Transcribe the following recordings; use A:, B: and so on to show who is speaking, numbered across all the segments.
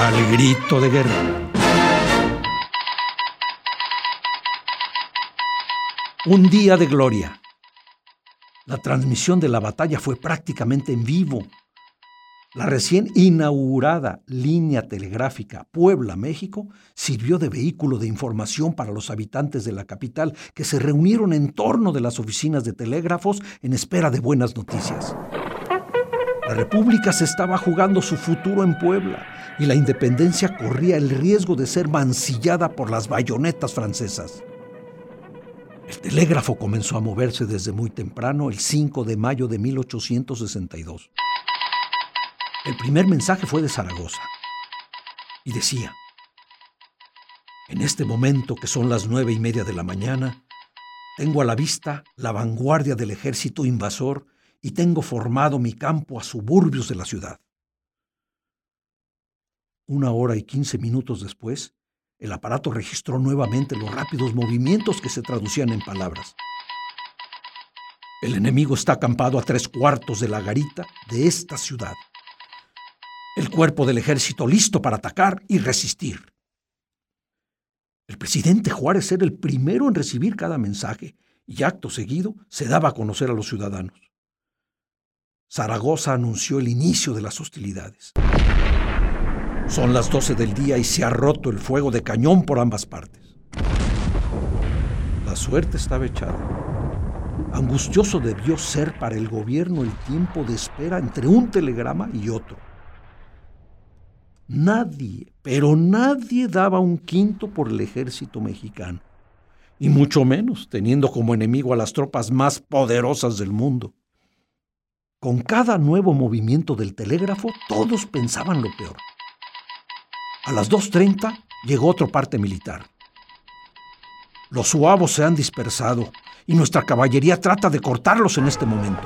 A: Al grito de guerra. Un día de gloria. La transmisión de la batalla fue prácticamente en vivo. La recién inaugurada línea telegráfica Puebla-México sirvió de vehículo de información para los habitantes de la capital que se reunieron en torno de las oficinas de telégrafos en espera de buenas noticias. La República se estaba jugando su futuro en Puebla y la independencia corría el riesgo de ser mancillada por las bayonetas francesas. El telégrafo comenzó a moverse desde muy temprano, el 5 de mayo de 1862. El primer mensaje fue de Zaragoza y decía, en este momento que son las nueve y media de la mañana, tengo a la vista la vanguardia del ejército invasor y tengo formado mi campo a suburbios de la ciudad. Una hora y quince minutos después, el aparato registró nuevamente los rápidos movimientos que se traducían en palabras. El enemigo está acampado a tres cuartos de la garita de esta ciudad. El cuerpo del ejército listo para atacar y resistir. El presidente Juárez era el primero en recibir cada mensaje y acto seguido se daba a conocer a los ciudadanos. Zaragoza anunció el inicio de las hostilidades. Son las 12 del día y se ha roto el fuego de cañón por ambas partes. La suerte estaba echada. Angustioso debió ser para el gobierno el tiempo de espera entre un telegrama y otro. Nadie, pero nadie daba un quinto por el ejército mexicano, y mucho menos teniendo como enemigo a las tropas más poderosas del mundo. Con cada nuevo movimiento del telégrafo, todos pensaban lo peor. A las 2.30 llegó otro parte militar. Los suavos se han dispersado y nuestra caballería trata de cortarlos en este momento.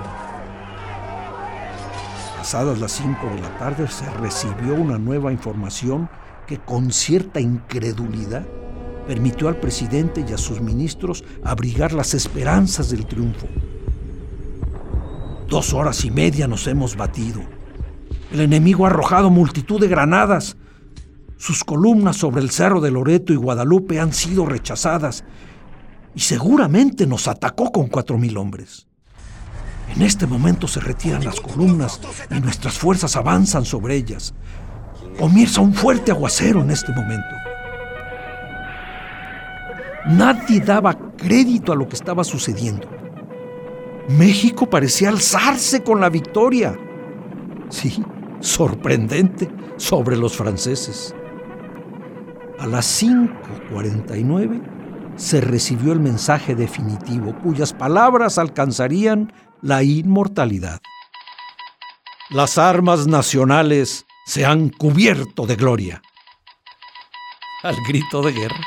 A: Pasadas las 5 de la tarde se recibió una nueva información que con cierta incredulidad permitió al presidente y a sus ministros abrigar las esperanzas del triunfo. Dos horas y media nos hemos batido. El enemigo ha arrojado multitud de granadas. Sus columnas sobre el cerro de Loreto y Guadalupe han sido rechazadas y seguramente nos atacó con cuatro mil hombres. En este momento se retiran las columnas y nuestras fuerzas avanzan sobre ellas. Comienza un fuerte aguacero en este momento. Nadie daba crédito a lo que estaba sucediendo. México parecía alzarse con la victoria. Sí, sorprendente sobre los franceses. A las 5.49 se recibió el mensaje definitivo cuyas palabras alcanzarían la inmortalidad. Las armas nacionales se han cubierto de gloria. Al grito de guerra.